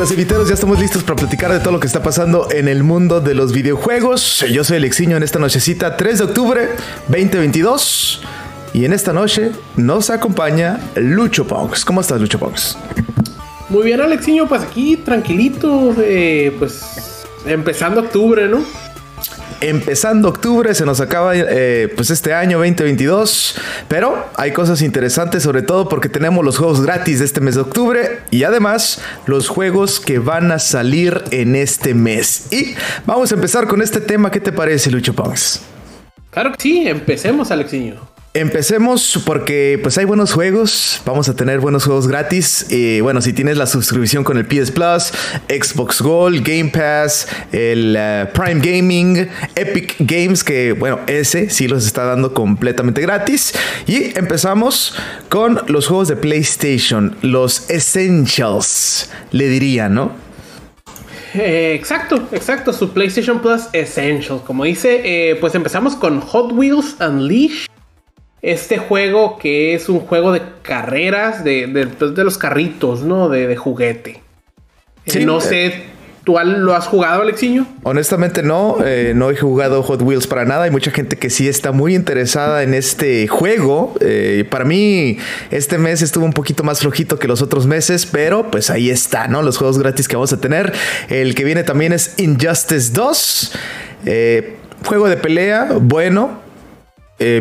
los inviteros, ya estamos listos para platicar de todo lo que está pasando en el mundo de los videojuegos. Yo soy Alexiño en esta nochecita, 3 de octubre 2022. Y en esta noche nos acompaña Lucho Ponks. ¿Cómo estás, Lucho Ponks? Muy bien, Alexiño, pues aquí tranquilito, eh, pues empezando octubre, ¿no? Empezando octubre, se nos acaba eh, pues este año 2022, pero hay cosas interesantes sobre todo porque tenemos los juegos gratis de este mes de octubre y además los juegos que van a salir en este mes. Y vamos a empezar con este tema, ¿qué te parece Lucho Pons? Claro que sí, empecemos Alexiño. Empecemos porque pues hay buenos juegos, vamos a tener buenos juegos gratis. Y bueno, si tienes la suscripción con el PS Plus, Xbox Gold, Game Pass, el eh, Prime Gaming, Epic Games, que bueno, ese sí los está dando completamente gratis. Y empezamos con los juegos de PlayStation, los Essentials, le diría, ¿no? Eh, exacto, exacto, su PlayStation Plus Essentials. Como dice, eh, pues empezamos con Hot Wheels Unleashed este juego que es un juego de carreras, de, de, pues, los carritos, ¿no? De, juguete. Eh, no sé, ¿tú lo has jugado, Alexiño? Honestamente no, eh, no he jugado Hot Wheels para nada. Hay mucha gente que sí está muy interesada en este juego. Eh, para mí, este mes estuvo un poquito más flojito que los otros meses, pero pues ahí está, ¿no? Los juegos gratis que vamos a tener. El que viene también es Injustice 2. juego de pelea, bueno,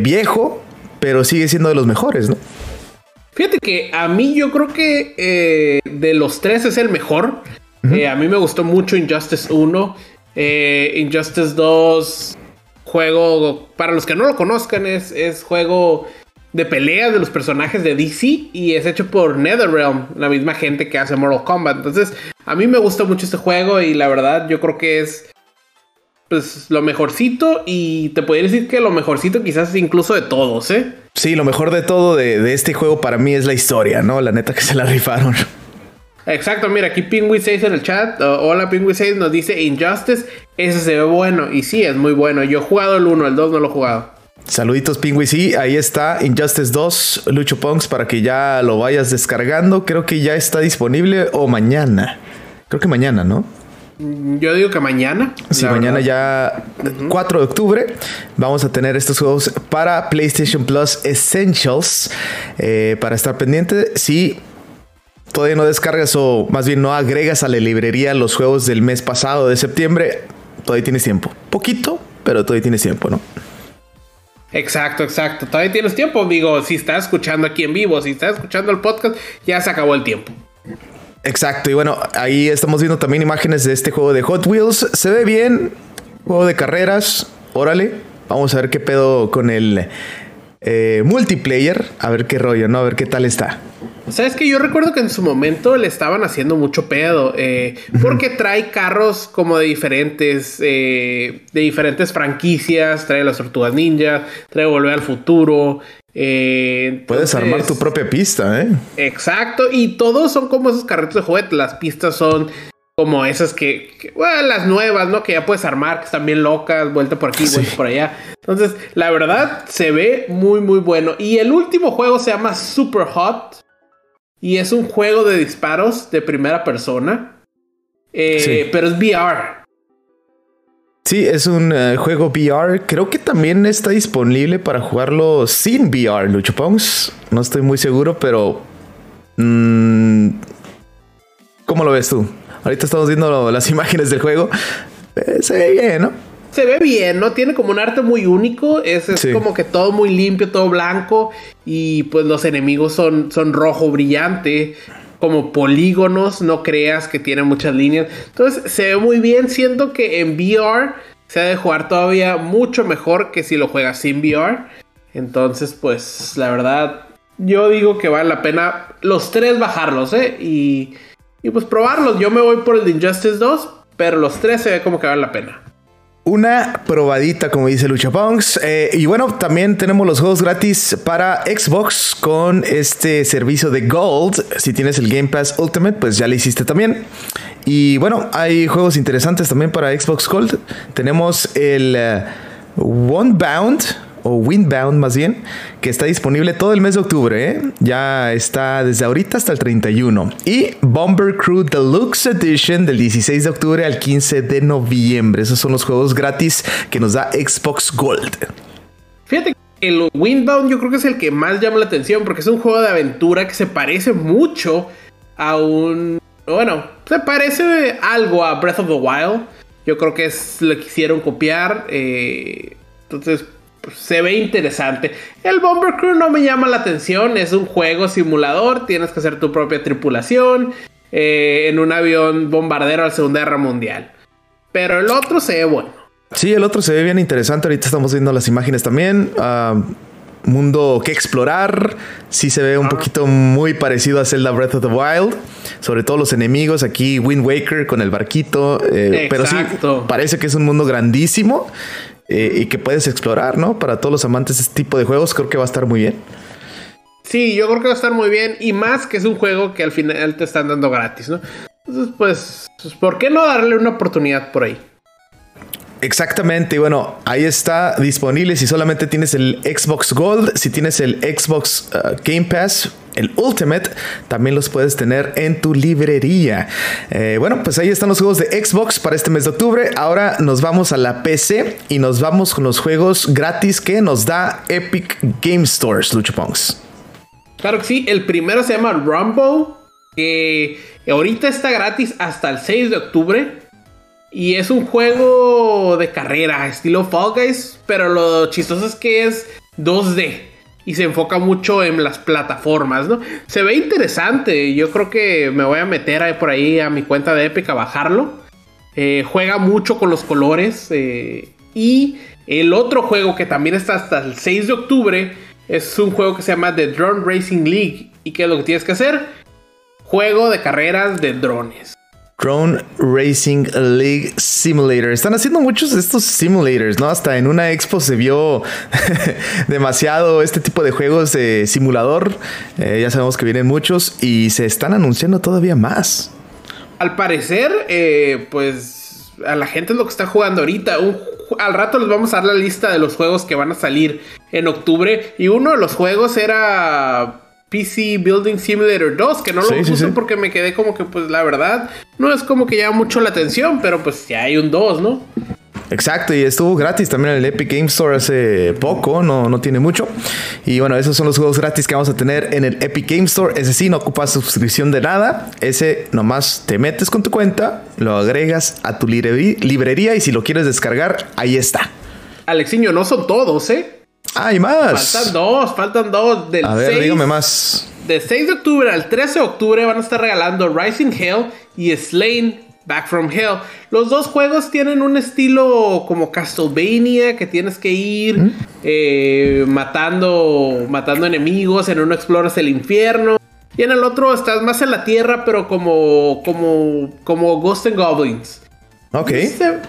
viejo, pero sigue siendo de los mejores, ¿no? Fíjate que a mí yo creo que eh, de los tres es el mejor. Eh, a mí me gustó mucho Injustice 1. Eh, Injustice 2, juego, para los que no lo conozcan, es, es juego de peleas de los personajes de DC y es hecho por NetherRealm, la misma gente que hace Mortal Kombat. Entonces, a mí me gusta mucho este juego y la verdad yo creo que es pues lo mejorcito y te podría decir que lo mejorcito quizás incluso de todos, ¿eh? Sí, lo mejor de todo de, este juego para mí es la historia, ¿no? La neta que se la rifaron. Exacto, mira, aquí Pingui 6 en el chat. hola Pingui 6 nos dice Injustice, ese se ve bueno y sí, es muy bueno. Yo he jugado el 1, el 2 no lo he jugado. Saluditos Pingui, sí, ahí está Injustice 2, Lucho Punks, para que ya lo vayas descargando. Creo que ya está disponible o mañana. Creo que mañana, ¿no? Yo digo que mañana. Sí, mañana ya 4 de octubre vamos a tener estos juegos para PlayStation Plus Essentials eh, para estar pendiente. Si todavía no descargas o más bien no agregas a la librería los juegos del mes pasado de septiembre, todavía tienes tiempo. Poquito, pero todavía tienes tiempo, ¿no? Exacto, exacto. Todavía tienes tiempo, amigo. Si estás escuchando aquí en vivo, si estás escuchando el podcast, ya se acabó el tiempo. Exacto, y bueno, ahí estamos viendo también imágenes de este juego de Hot Wheels. Se ve bien, juego de carreras, órale. Vamos a ver qué pedo con el eh, multiplayer, a ver qué rollo, ¿no? A ver qué tal está. Sabes que yo recuerdo que en su momento le estaban haciendo mucho pedo, eh, porque trae carros como de diferentes, eh, de diferentes franquicias, trae las Tortugas Ninja, trae Volver al Futuro, eh, Puedes armar tu propia pista, ¿eh? Exacto, y todos son como esos carritos de juguete. Las pistas son como esas que, bueno, las nuevas, ¿no? Que ya puedes armar, que están bien locas, vuelta por aquí, vuelta por allá. Entonces, la verdad, se ve muy, muy bueno. Y el último juego se llama Super Hot. Y es un juego de disparos de primera persona. Eh, pero es VR. Sí, es un eh, juego VR. Creo que también está disponible para jugarlo sin VR, Lucho Pongs. No estoy muy seguro, pero. Mm, ¿Cómo lo ves tú? Ahorita estamos viendo las imágenes del juego. Eh, se ve bien, ¿no? Se ve bien, ¿no? Tiene como un arte muy único. Es, como que todo muy limpio, todo blanco. Y pues los enemigos son, son rojo brillante como polígonos, no creas que tiene muchas líneas. Entonces se ve muy bien, siento que en VR se ha de jugar todavía mucho mejor que si lo juegas sin VR. Entonces, pues la verdad, yo digo que vale la pena los tres bajarlos, ¿eh? Y, y pues probarlos. Yo me voy por el Injustice 2, pero los tres se ve como que vale la pena una probadita, como dice Lucha Punks. Eh, y bueno, también tenemos los juegos gratis para Xbox con este servicio de Gold. Si tienes el Game Pass Ultimate, pues ya lo hiciste también. Y bueno, hay juegos interesantes también para Xbox Gold. Tenemos el uh, One Bound o Windbound más bien, que está disponible todo el mes de octubre. ¿eh? Ya está desde ahorita hasta el 31. Y Bomber Crew Deluxe Edition del 16 de octubre al 15 de noviembre. Esos son los juegos gratis que nos da Xbox Gold. Fíjate el Windbound yo creo que es el que más llama la atención porque es un juego de aventura que se parece mucho a un... Bueno, se parece algo a Breath of the Wild. Yo creo que es lo que quisieron copiar. Eh, entonces, se ve interesante. El Bomber Crew no me llama la atención. Es un juego simulador. Tienes que hacer tu propia tripulación. Eh, en un avión bombardero a la Segunda Guerra Mundial. Pero el otro se ve bueno. Sí, el otro se ve bien interesante. Ahorita estamos viendo las imágenes también. Ah, mundo que explorar. Sí se ve un poquito muy parecido a Zelda Breath of the Wild. Sobre todo los enemigos. Aquí Wind Waker con el barquito. Eh, pero sí, parece que es un mundo grandísimo. Eh, y que puedes explorar, ¿no? Para todos los amantes de este tipo de juegos, creo que va a estar muy bien. Sí, yo creo que va a estar muy bien. Y más que es un juego que al final te están dando gratis, ¿no? Entonces, pues, pues ¿por qué no darle una oportunidad por ahí? Exactamente, y bueno, ahí está disponible si solamente tienes el Xbox Gold, si tienes el Xbox uh, Game Pass, el Ultimate, también los puedes tener en tu librería. Eh, bueno, pues ahí están los juegos de Xbox para este mes de octubre. Ahora nos vamos a la PC y nos vamos con los juegos gratis que nos da Epic Game Stores, Lucho Pongs. Claro que sí, el primero se llama Rumble, que ahorita está gratis hasta el 6 de octubre. Y es un juego de carrera, estilo Fall Guys, pero lo chistoso es que es 2D y se enfoca mucho en las plataformas, ¿no? Se ve interesante, yo creo que me voy a meter por ahí a mi cuenta de Epic a bajarlo. Eh, juega mucho con los colores eh, y el otro juego que también está hasta el 6 de octubre es un juego que se llama The Drone Racing League. ¿Y qué es lo que tienes que hacer? Juego de carreras de drones. Drone Racing League Simulator. Están haciendo muchos de estos simulators, ¿no? Hasta en una expo se vio demasiado este tipo de juegos de simulador. Eh, ya sabemos que vienen muchos y se están anunciando todavía más. Al parecer, eh, pues a la gente es lo que está jugando ahorita. al rato les vamos a dar la lista de los juegos que van a salir en octubre. Y uno de los juegos era PC Building Simulator 2, que no lo puse porque me quedé como que, pues la verdad, no es como que llama mucho la atención, pero pues ya hay un 2, ¿no? Exacto, y estuvo gratis también en el Epic Game Store hace poco, no, no tiene mucho. Y bueno, esos son los juegos gratis que vamos a tener en el Epic Game Store. Ese sí, no ocupas suscripción de nada. Ese nomás te metes con tu cuenta, lo agregas a tu librería y si lo quieres descargar, ahí está. Alexiño, no son todos, ¿eh? Hay más. Faltan dos, faltan dos. Del a ver, dígame más. De 6 de octubre al 13 de octubre van a estar regalando Rising Hell y Slain Back from Hell. Los dos juegos tienen un estilo como Castlevania, que tienes que ir ¿Mm? eh, matando, matando enemigos. En uno exploras el infierno. Y en el otro estás más en la tierra, pero como, como, como Ghost and Goblins. Ok.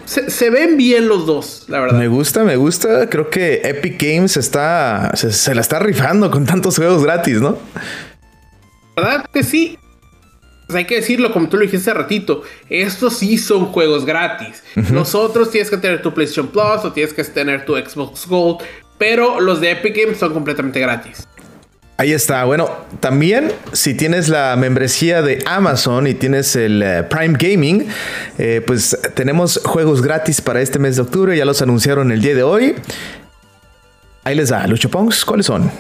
Se, ven bien los dos, la verdad. Me gusta, me gusta. Creo que Epic Games está, se, la está rifando con tantos juegos gratis, ¿no? ¿Verdad que sí? Pues hay que decirlo como tú lo dijiste hace ratito. Estos sí son juegos gratis. Nosotros tienes que tener tu PlayStation Plus o tienes que tener tu Xbox Gold. Pero los de Epic Games son completamente gratis. Ahí está. Bueno, también si tienes la membresía de Amazon y tienes el eh, Prime Gaming, eh, pues tenemos juegos gratis para este mes de octubre. Ya los anunciaron el día de hoy. Ahí les da, Lucho Pongs, ¿cuáles son?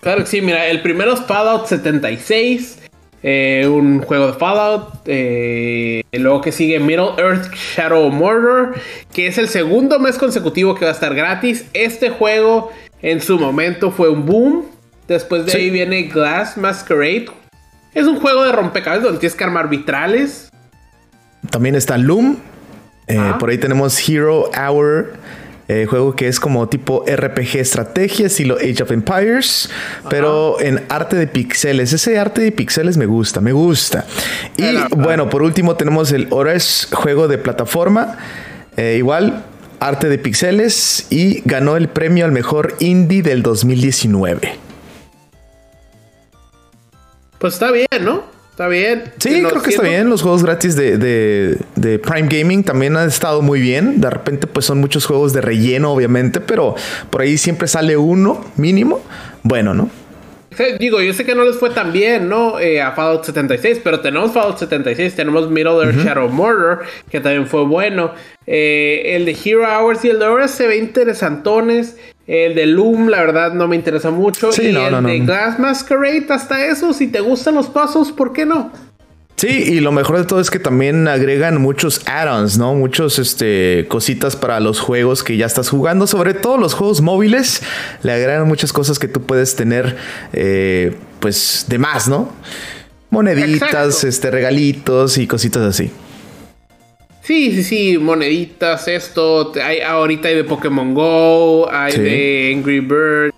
Claro que sí, mira, el primero es Fallout 76. Eh, un juego de Fallout. luego que sigue Middle Earth Shadow Murder, que es el segundo mes consecutivo que va a estar gratis. Este juego en su momento fue un boom. Después de ahí viene Glass Masquerade. Es un juego de rompecabezas donde tienes que armar vitrales. También está Loom. Eh, por ahí tenemos Hero Hour. Eh, juego que es como tipo RPG estrategia, estilo Age of Empires, pero en arte de pixeles. Ese arte de pixeles me gusta, me gusta. Y bueno, por último tenemos el Ores juego de plataforma. Eh, igual, arte de pixeles y ganó el premio al mejor indie del 2019. Pues está bien, ¿no? Está bien. Sí, creo que está bien. Los juegos gratis de, de, Prime Gaming también han estado muy bien. De repente, pues son muchos juegos de relleno, obviamente, pero por ahí siempre sale uno mínimo. Bueno, ¿no? digo, yo sé que no les fue tan bien, ¿no? Eh, a Fallout 76, pero tenemos Fallout 76, tenemos Middle Earth Shadow Murder, que también fue bueno. Eh, el de Hero Hours y el de Hours se ve interesantones. El de Loom, la verdad, no me interesa mucho. y el de Glass Masquerade, hasta eso, si te gustan los pasos, ¿por qué no? Sí, y lo mejor de todo es que también agregan muchos add-ons, ¿no? Muchos este, cositas para los juegos que ya estás jugando, sobre todo los juegos móviles, le agregan muchas cosas que tú puedes tener, eh, pues, de más, ¿no? Moneditas, este, regalitos y cositas así. Sí, sí, sí, moneditas, esto. Hay, ahorita hay de Pokémon Go, hay de Angry Birds,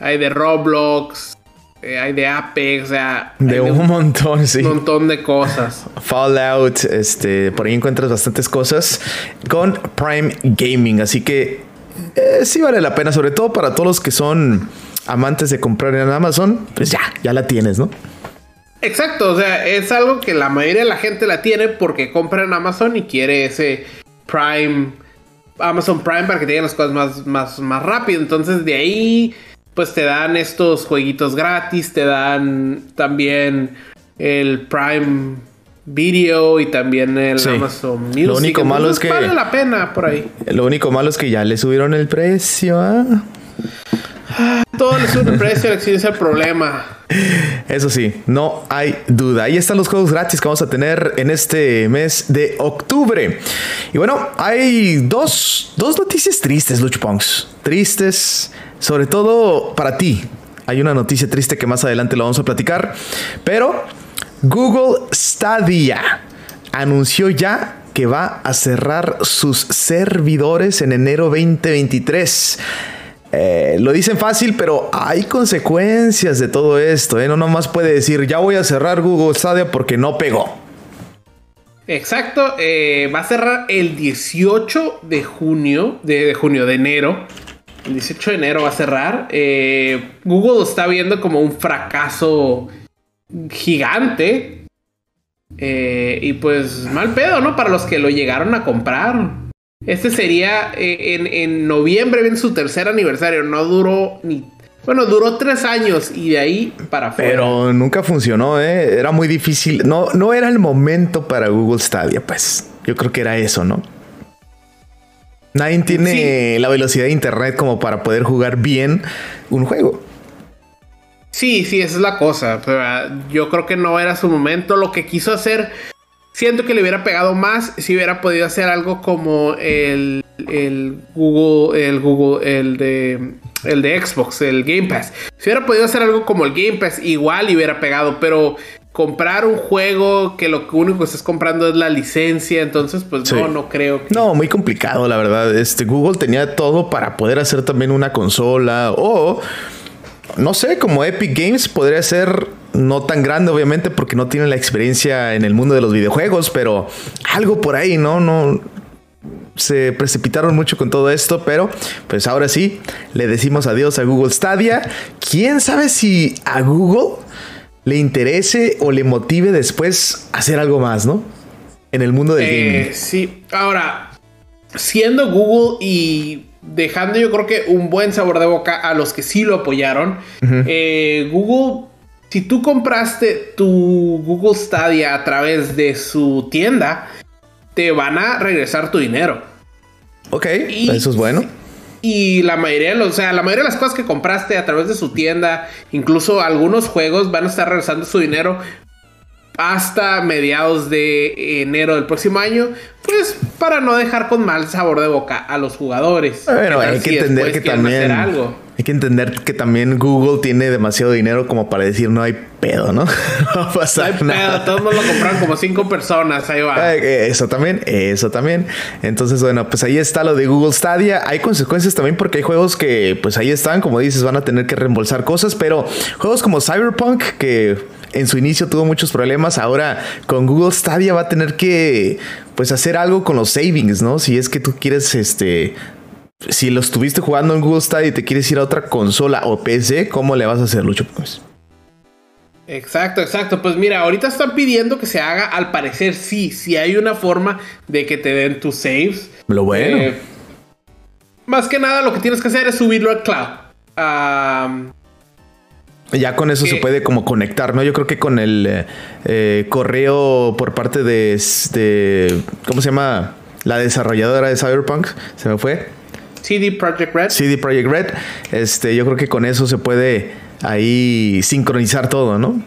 hay de Roblox, eh, hay de Apex, o sea. De un, montón, sí. Un montón de cosas. Fallout, este, por ahí encuentras bastantes cosas con Prime Gaming, así que eh, sí vale la pena, sobre todo para todos los que son amantes de comprar en Amazon, pues ya, ya la tienes, ¿no? Exacto, o sea, es algo que la mayoría de la gente la tiene porque compra en Amazon y quiere ese Prime, Amazon Prime para que te las cosas más, más, más rápido. Entonces de ahí, pues te dan estos jueguitos gratis, te dan también el Prime Video y también el Amazon Music. Lo único malo es que vale la pena por ahí. Lo único malo es que ya le subieron el precio. ¿ah? Todo le sube el precio, la es el problema. Eso sí, no hay duda. Ahí están los juegos gratis que vamos a tener en este mes de octubre. Y bueno, hay dos, dos noticias tristes, Luchpunks. Tristes, sobre todo para ti. Hay una noticia triste que más adelante lo vamos a platicar. Pero Google Stadia anunció ya que va a cerrar sus servidores en enero 2023. Eh, lo dicen fácil, pero hay consecuencias de todo esto. ¿eh? No nomás puede decir, ya voy a cerrar Google Stadia porque no pegó. Exacto, eh, va a cerrar el 18 de junio, de, junio, de enero. El 18 de enero va a cerrar. Google está viendo como un fracaso gigante. y pues mal pedo, ¿no? Para los que lo llegaron a comprar. Este sería eh, en, noviembre, viene su tercer aniversario. No duró ni. Bueno, duró tres años y de ahí para afuera. Pero nunca funcionó, ¿eh? Era muy difícil. No, no era el momento para Google Stadia, pues. Yo creo que era eso, ¿no? Nadie tiene la velocidad de internet como para poder jugar bien un juego. Sí, sí, esa es la cosa. yo creo que no era su momento. Lo que quiso hacer Siento que le hubiera pegado más si hubiera podido hacer algo como el, Google, el Google, el de, el de Xbox, el Game Pass. Si hubiera podido hacer algo como el Game Pass, igual le hubiera pegado, pero comprar un juego que lo único que estás comprando es la licencia, entonces pues no, no creo. No, muy complicado, la verdad. Este Google tenía todo para poder hacer también una consola o no sé, como Epic Games podría ser no tan grande, obviamente, porque no tiene la experiencia en el mundo de los videojuegos, pero algo por ahí, ¿no? No se precipitaron mucho con todo esto, pero pues ahora sí, le decimos adiós a Google Stadia. ¿Quién sabe si a Google le interese o le motive después hacer algo más, ¿no? En el mundo del eh, gaming. Sí, ahora, siendo Google y dejando yo creo que un buen sabor de boca a los que sí lo apoyaron. Eh, Google, si tú compraste tu Google Stadia a través de su tienda, te van a regresar tu dinero. Ok, eso es bueno. Y la mayoría, de los, o sea, la mayoría de las cosas que compraste a través de su tienda, incluso algunos juegos van a estar regresando su dinero hasta mediados de enero del próximo año, pues para no dejar con mal sabor de boca a los jugadores. Bueno, hay que entender que también hay que entender que también Google tiene demasiado dinero como para decir no hay pedo, ¿no? no va a pasar no hay pedo, todos lo compraron como cinco personas, ahí va. Eso también, eso también. Entonces, bueno, pues ahí está lo de Google Stadia. Hay consecuencias también porque hay juegos que pues ahí están, como dices, van a tener que reembolsar cosas, pero juegos como Cyberpunk que en su inicio tuvo muchos problemas. Ahora con Google Stadia va a tener que pues hacer algo con los savings, ¿no? Si es que tú quieres este si lo estuviste jugando en Google Stadia y te quieres ir a otra consola o PC, ¿cómo le vas a hacer, Lucho? Pues? Exacto, exacto. Pues mira, ahorita están pidiendo que se haga, al parecer sí, si hay una forma de que te den tus saves. Lo bueno. Eh, más que nada lo que tienes que hacer es subirlo al cloud. ya con eso se puede como conectar, ¿no? Yo creo que con el eh, eh, correo por parte de, de, ¿Cómo se llama? La desarrolladora de Cyberpunk. Se me fue. CD Projekt Red. CD Projekt Red. Este, yo creo que con eso se puede ahí sincronizar todo, ¿no?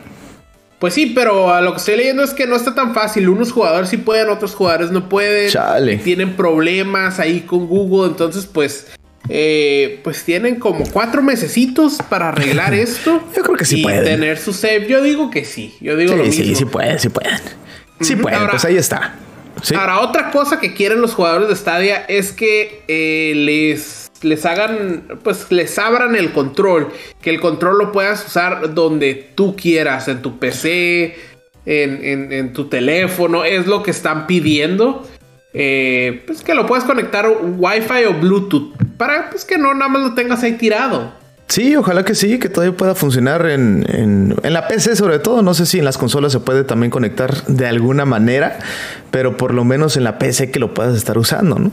Pues sí, pero a lo que estoy leyendo es que no está tan fácil. Unos jugadores sí pueden, otros jugadores no pueden. Chale. Tienen problemas ahí con Google. Entonces, pues, eh, pues tienen como cuatro mesecitos para arreglar esto. Yo creo que sí y pueden. tener su save. Yo digo que sí. Yo digo sí, lo mismo. Sí, sí pueden, sí pueden. Sí pueden, pues ahí está. Ahora, otra cosa que quieren los jugadores de Stadia es que eh, les les hagan, pues les abran el control, que el control lo puedas usar donde tú quieras, en tu PC, en, tu teléfono, es lo que están pidiendo. Eh, pues que lo puedas conectar Wi-Fi o Bluetooth para pues que no nada más lo tengas ahí tirado. Sí, ojalá que sí, que todavía pueda funcionar en, en, la PC sobre todo. No sé si en las consolas se puede también conectar de alguna manera, pero por lo menos en la PC que lo puedas estar usando, ¿no?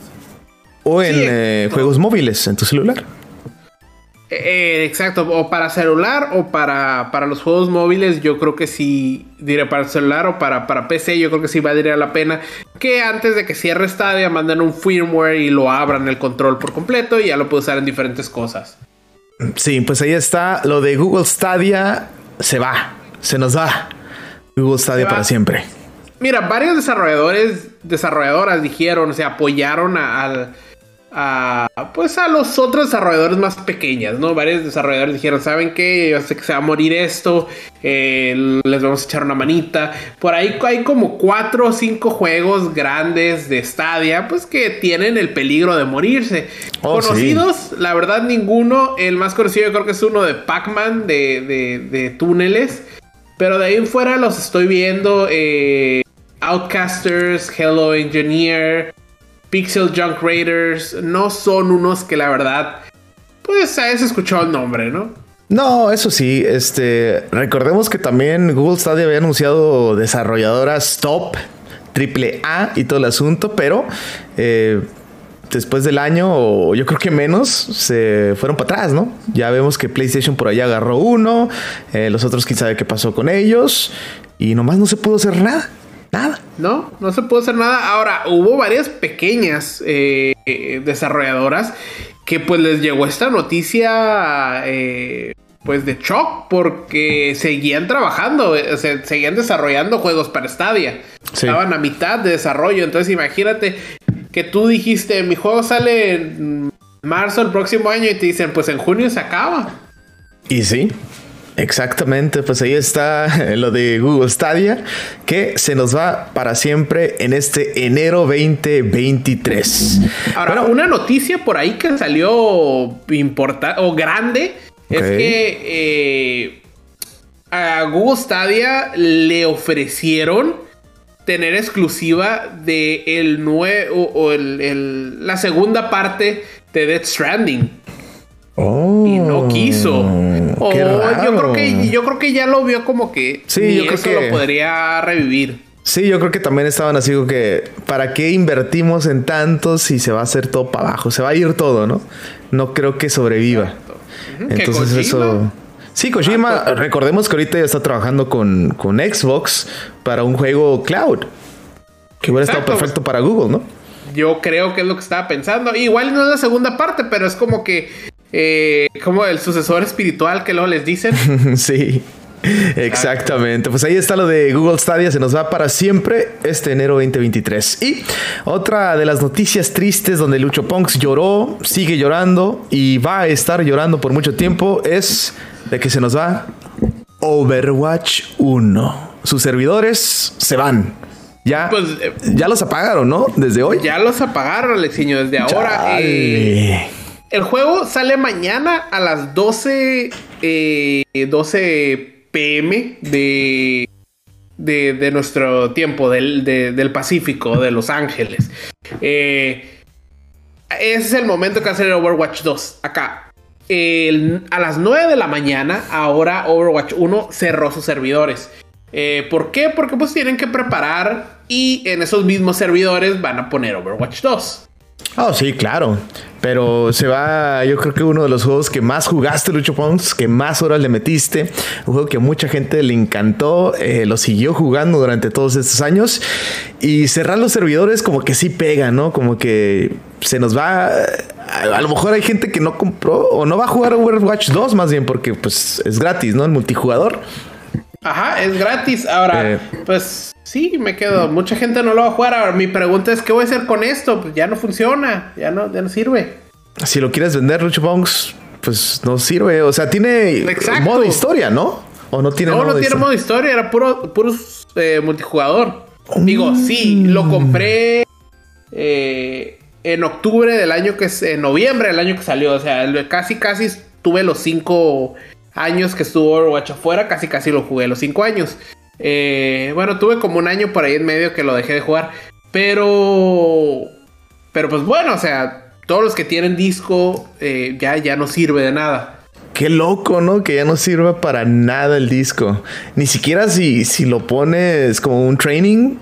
O en eh, juegos móviles, en tu celular. Eh, exacto, o para celular o para, para los juegos móviles, yo creo que sí, diré para celular o para, para PC, yo creo que sí valdría la pena que antes de que cierre Stadia manden un firmware y lo abran el control por completo y ya lo puedo usar en diferentes cosas. Sí, pues ahí está, lo de Google Stadia se va, se nos va. Google Stadia para siempre. Mira, varios desarrolladores, desarrolladoras dijeron, se apoyaron al a, pues a los otros desarrolladores más pequeños, ¿no? Varios desarrolladores dijeron, ¿saben qué? Yo sé que se va a morir esto, eh, les vamos a echar una manita. Por ahí hay como cuatro o cinco juegos grandes de Stadia, pues que tienen el peligro de morirse. Oh, Conocidos, la verdad ninguno, el más conocido yo creo que es uno de Pac-Man, de, túneles. Pero de ahí en fuera los estoy viendo. Eh, Outcasters, Hello Engineer, Pixel Junk Raiders no son unos que la verdad, pues has escuchado el nombre, ¿no? No, eso sí, este, recordemos que también Google Stadia había anunciado desarrolladoras top, triple A y todo el asunto, pero eh, después del año, o yo creo que menos, se fueron para atrás, ¿no? Ya vemos que PlayStation por allá agarró uno, eh, los otros quién sabe qué pasó con ellos, y nomás no se pudo hacer nada. Nada. No, no se pudo hacer nada. Ahora, hubo varias pequeñas eh, desarrolladoras que pues les llegó esta noticia eh, pues de shock porque seguían trabajando, eh, seguían desarrollando juegos para Stadia. Estaban a mitad de desarrollo, entonces imagínate que tú dijiste, mi juego sale en marzo el próximo año y te dicen, pues en junio se acaba. Y sí, Exactamente, pues ahí está lo de Google Stadia, que se nos va para siempre en este enero 2023. Ahora, una noticia por ahí que salió importante o grande es que eh, a Google Stadia le ofrecieron tener exclusiva de el nuevo o el, la segunda parte de Death Stranding. Y no quiso. Oh, yo creo que yo creo que ya lo vio como que sí, yo creo que lo podría revivir. Sí, yo creo que también estaban así como que ¿para qué invertimos en tantos si se va a hacer todo para abajo? Se va a ir todo, ¿no? No creo que sobreviva. Entonces eso Sí, Kojima, recordemos que ahorita ya está trabajando con, con Xbox para un juego cloud. Que hubiera estado perfecto para Google, ¿no? Yo creo que es lo que estaba pensando. Igual no es la segunda parte, pero es como que eh, como el sucesor espiritual que luego les dicen. sí. Exactamente, pues ahí está lo de Google Stadia, se nos va para siempre este enero 2023. Y otra de las noticias tristes donde Lucho Ponks lloró, sigue llorando y va a estar llorando por mucho tiempo es de que se nos va Overwatch 1. Sus servidores se van. Ya, pues, eh, ya los apagaron, ¿no? Desde hoy. Ya los apagaron, Alexiño, desde ahora. Eh, el juego sale mañana a las 12, 12 pm de, de, nuestro tiempo, del, Pacífico, de Los Ángeles. Eh, ese es el momento que hace el Overwatch 2, acá. a las 9 de la mañana, ahora Overwatch 1 cerró sus servidores. Eh, ¿Por qué? Porque pues tienen que preparar y en esos mismos servidores van a poner Overwatch 2. Oh, sí, claro. Pero se va, yo creo que uno de los juegos que más jugaste, Lucho Pons, que más horas le metiste. Un juego que mucha gente le encantó, eh, lo siguió jugando durante todos estos años. Y cerrar los servidores como que sí pega, ¿no? Como que se nos va... A, lo mejor hay gente que no compró o no va a jugar Overwatch 2 más bien porque pues es gratis, ¿no? El multijugador. Ajá, es gratis. Ahora, eh, pues Sí, me quedo. Mucha gente no lo va a jugar. Ahora, mi pregunta es: ¿qué voy a hacer con esto? Pues ya no funciona, ya no, ya no sirve. Si lo quieres vender, Lucho Bongs, pues no sirve. O sea, tiene modo historia, ¿no? ¿O no tiene no, modo no tiene modo historia, era puro, puro eh, multijugador. Digo, sí, lo mm. compré eh, en octubre del año que es, en noviembre del año que salió. O sea, casi, casi tuve los cinco años que estuvo Overwatch afuera, casi, casi lo jugué los cinco años. Eh, bueno, tuve como un año por ahí en medio que lo dejé de jugar. Pero. Pero pues bueno, o sea, todos los que tienen disco eh, ya, ya no sirve de nada. Qué loco, ¿no? Que ya no sirva para nada el disco. Ni siquiera si, si lo pones como un training.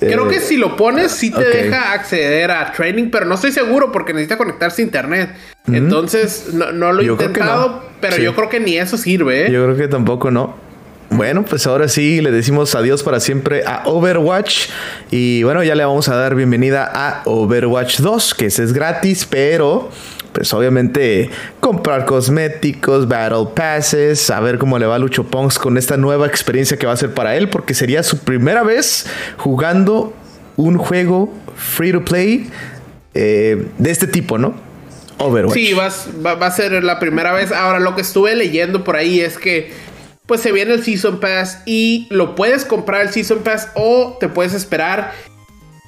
Creo que eh, si lo pones, sí te deja acceder a training, pero no estoy seguro porque necesita conectarse a internet. Entonces, no, lo he intentado, pero yo creo que ni eso sirve. Yo creo que tampoco no. Bueno, pues ahora sí le decimos adiós para siempre a Overwatch. Y bueno, ya le vamos a dar bienvenida a Overwatch 2, que ese es gratis, pero pues obviamente comprar cosméticos, battle passes, a ver cómo le va a Lucho con esta nueva experiencia que va a ser para él, porque sería su primera vez jugando un juego free to play eh, de este tipo, ¿no? Overwatch. Sí, va, va, a ser la primera vez. Ahora, lo que estuve leyendo por ahí es que pues se viene el Season Pass y lo puedes comprar el Season Pass o te puedes esperar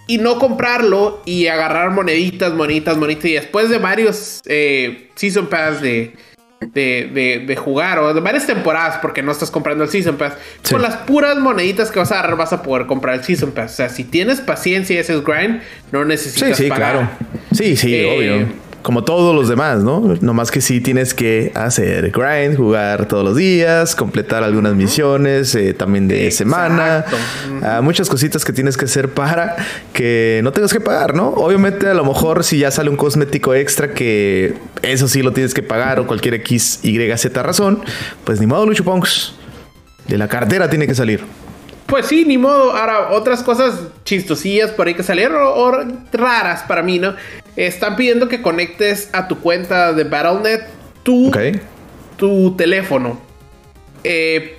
y no comprarlo y agarrar moneditas, moneditas, moneditas y después de varios eh, Season Pass de, de, jugar o de varias temporadas porque no estás comprando el Season Pass, con las puras moneditas que vas a agarrar vas a poder comprar el Season Pass. O sea, si tienes paciencia y haces grind, no necesitas sí, sí, Claro. Sí, sí, eh, obvio como todos los demás, ¿no? Nomás que sí tienes que hacer grind, jugar todos los días, completar algunas misiones eh, también de semana, ah, muchas cositas que tienes que hacer para que no tengas que pagar, ¿no? Obviamente a lo mejor si ya sale un cosmético extra que eso sí lo tienes que pagar o cualquier X, Y, Z razón, pues ni modo, Lucho Punks. De la cartera tiene que salir. Pues sí, ni modo. Ahora, otras cosas chistosillas por ahí que salieron o, raras para mí, ¿no? Están pidiendo que conectes a tu cuenta de Battle.net tu, tu teléfono. Eh,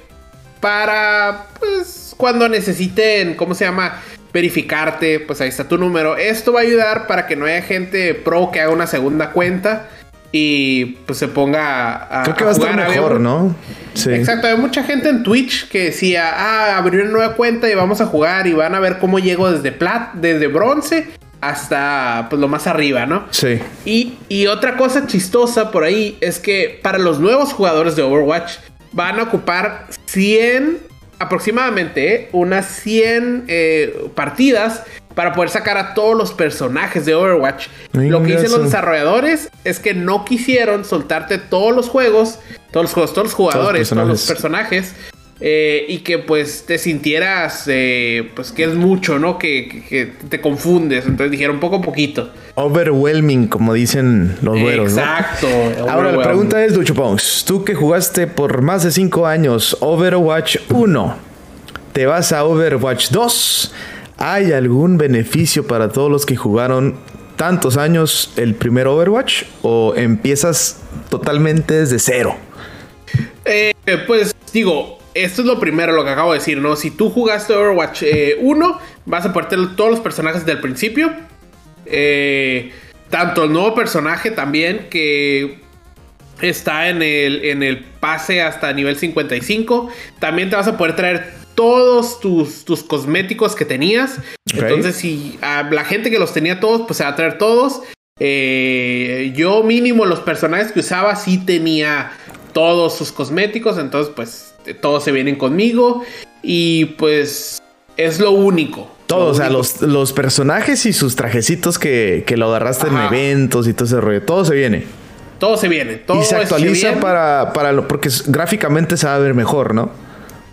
para, pues, cuando necesiten, ¿cómo se llama? Verificarte, pues ahí está tu número. Esto va a ayudar para que no haya gente pro que haga una segunda cuenta y pues se ponga a. Creo que va a estar mejor, ¿no? Sí. Exacto, hay mucha gente en Twitch que decía, ah, abrir una nueva cuenta y vamos a jugar y van a ver cómo llego desde plat, desde bronce hasta pues lo más arriba, ¿no? Sí. Y, y otra cosa chistosa por ahí es que para los nuevos jugadores de Overwatch van a ocupar 100 aproximadamente, ¿eh? unas 100 eh, partidas para poder sacar a todos los personajes de Overwatch. Lo que dicen los desarrolladores es que no quisieron soltarte todos los juegos, todos los juegos, todos los jugadores, todos los personajes. Eh, y que pues te sintieras eh, pues que es mucho, ¿no? Que, te confundes. Entonces dijeron poco a poquito. Overwhelming, como dicen los güeros, Exacto. Ahora la pregunta es, Ducho Pongs, tú que jugaste por más de 5 años Overwatch 1, ¿te vas a Overwatch 2? ¿Hay algún beneficio para todos los que jugaron tantos años el primer Overwatch o empiezas totalmente desde cero? Eh, pues digo, esto es lo primero, lo que acabo de decir, ¿no? Si tú jugaste Overwatch 1, eh, vas a poder tener todos los personajes del principio. Eh, tanto el nuevo personaje también que está en el, en el pase hasta nivel 55. También te vas a poder traer todos tus, tus cosméticos que tenías. Entonces, si a la gente que los tenía todos, pues se va a traer todos. Eh, yo mínimo los personajes que usaba sí tenía todos sus cosméticos. Entonces, pues todos se vienen conmigo. Y pues es lo único. Todos, o sea, los, los, personajes y sus trajecitos que, que lo agarraste en eventos y todo ese rollo. Todo se viene. Todo se viene. Todo y se actualiza para, para lo, porque gráficamente se va a ver mejor, ¿no?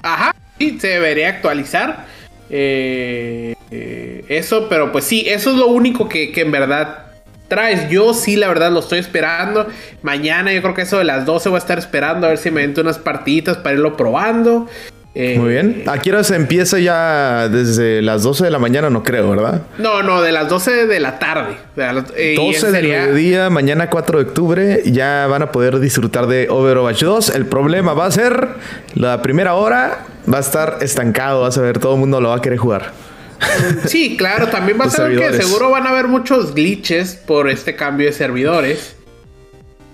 Ajá, sí, se debería actualizar. Eh, eh, eso, pero pues sí, eso es lo único que, que en verdad traes. Yo sí, la verdad, lo estoy esperando. Mañana yo creo que eso de las 12 voy a estar esperando a ver si me meto unas partiditas para irlo probando. Eh, Muy bien. ¿A qué hora se empieza ya desde las 12 de la mañana? No creo, ¿verdad? No, no, de las 12 de la tarde. De 12 eh, del mediodía, mañana 4 de octubre, ya van a poder disfrutar de Overwatch 2. El problema va a ser la primera hora va a estar estancado, vas a ver, todo el mundo lo va a querer jugar. Sí, claro, también va a ser que seguro van a haber muchos glitches por este cambio de servidores.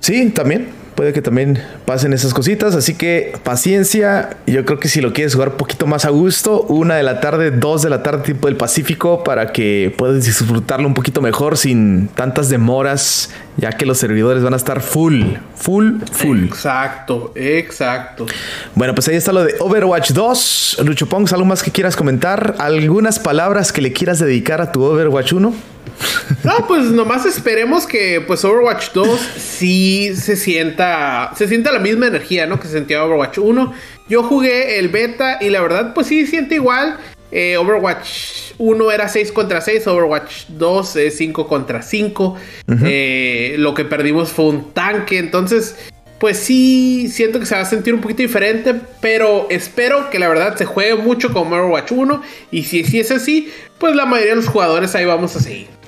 Sí, también puede que también pasen esas cositas. Así que paciencia. Yo creo que si lo quieres jugar un poquito más a gusto, una de la tarde, dos de la tarde, tiempo del Pacífico, para que puedas disfrutarlo un poquito mejor sin tantas demoras, ya que los servidores van a estar full, full, full. Exacto, exacto. Bueno, pues ahí está lo de Overwatch 2. Lucho Pongs, ¿algo más que quieras comentar? ¿Algunas palabras que le quieras dedicar a tu Overwatch 1? No, pues nomás esperemos que pues Overwatch 2 sí se sienta se sienta la misma energía, ¿no? Que sentía Overwatch 1. Yo jugué el beta y la verdad pues sí siente igual. Eh, Overwatch 1 era 6 contra 6, Overwatch 2 es 5 contra 5. Eh, lo que perdimos fue un tanque, entonces pues sí siento que se va a sentir un poquito diferente, pero espero que la verdad se juegue mucho como Overwatch 1 y si, si es así, pues la mayoría de los jugadores ahí vamos a seguir.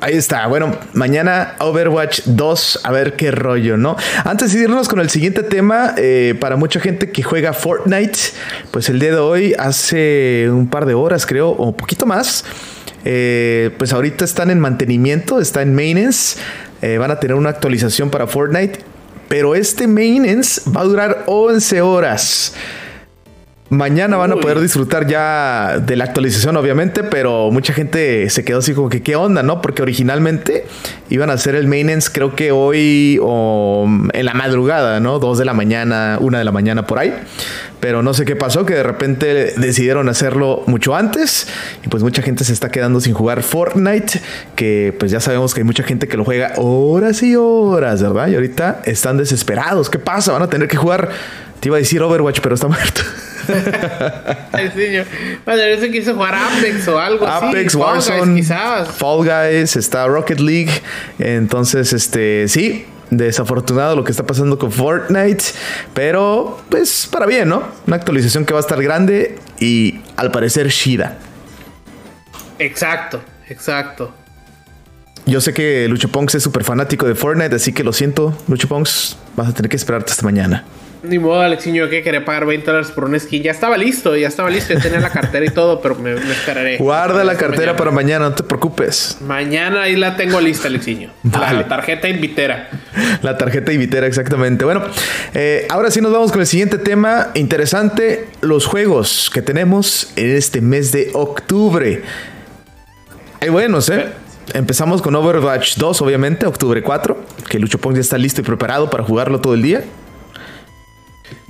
Ahí está. Bueno, mañana Overwatch 2, a ver qué rollo, ¿no? Antes de irnos con el siguiente tema, eh, para mucha gente que juega Fortnite, pues el día de hoy, hace un par de horas creo, o un poquito más, eh, pues ahorita están en mantenimiento, está en maintenance, eh, van a tener una actualización para Fortnite, pero este maintenance va a durar 11 horas. Mañana van a poder disfrutar ya de la actualización, obviamente, pero mucha gente se quedó así como que, ¿qué onda, no? Porque originalmente iban a hacer el maintenance, creo que hoy o en la madrugada, ¿no? Dos de la mañana, una de la mañana por ahí. Pero no sé qué pasó, que de repente decidieron hacerlo mucho antes y pues mucha gente se está quedando sin jugar Fortnite, que pues ya sabemos que hay mucha gente que lo juega horas y horas, ¿verdad? Y ahorita están desesperados. ¿Qué pasa? Van a tener que jugar, te iba a decir Overwatch, pero está muerto. bueno, yo se quiso jugar Apex o algo Apex, Warzone, quizás. Fall Guys, está Rocket League. Entonces, este, sí, desafortunado lo que está pasando con Fortnite, pero pues para bien, ¿no? Una actualización que va a estar grande y al parecer Shida. Exacto, exacto. Yo sé que Lucho Ponks es súper fanático de Fortnite, así que lo siento, Lucho Ponks, vas a tener que esperarte hasta mañana. Ni modo, Alexiño, que quería pagar 20 dólares por un skin. Ya estaba listo, ya estaba listo, ya tenía la cartera y todo, pero me, esperaré. Guarda la cartera para mañana, no te preocupes. Mañana ahí la tengo lista, Alexiño. La tarjeta invitera. La tarjeta invitera, exactamente. Bueno, eh, ahora sí nos vamos con el siguiente tema. Interesante, los juegos que tenemos en este mes de octubre. Hay buenos, ¿eh? Empezamos con Overwatch 2, obviamente, octubre 4, que Lucho Pong ya está listo y preparado para jugarlo todo el día.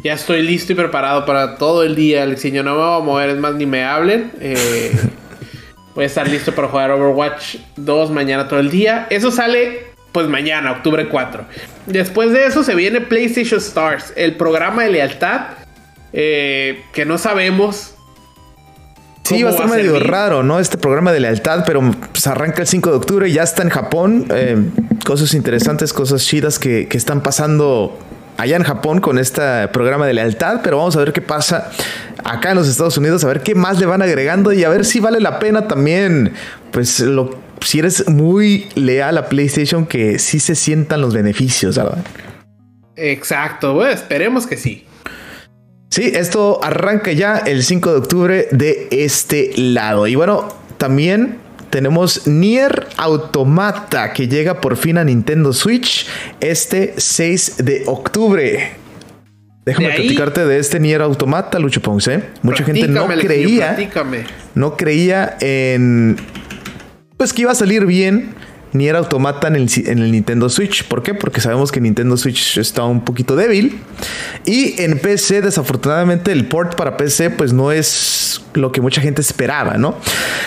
Ya estoy listo y preparado para todo el día, Alexiño. No me voy a mover, es más, ni me hablen. Eh, voy a estar listo para jugar Overwatch 2 mañana todo el día. Eso sale, pues mañana, octubre 4. Después de eso se viene PlayStation Stars, el programa de lealtad eh, que no sabemos. Sí, va a estar medio raro, ¿no? Este programa de lealtad, pero se pues, arranca el 5 de octubre, ya está en Japón. Eh, cosas interesantes, cosas chidas que, que están pasando allá en Japón con este programa de lealtad, pero vamos a ver qué pasa acá en los Estados Unidos, a ver qué más le van agregando y a ver si vale la pena también, pues lo, si eres muy leal a PlayStation, que sí se sientan los beneficios, ¿verdad? Exacto, esperemos que sí. Sí, esto arranca ya el 5 de octubre de este lado. Y bueno, también tenemos Nier Automata que llega por fin a Nintendo Switch este 6 de octubre. Déjame platicarte de este Nier Automata, Lucho Ponce. ¿eh? Mucha gente no creía. No creía en. Pues que iba a salir bien ni era Automata en el, Nintendo Switch. ¿Por qué? Porque sabemos que Nintendo Switch está un poquito débil. Y en PC, desafortunadamente, el port para PC pues no es lo que mucha gente esperaba, ¿no?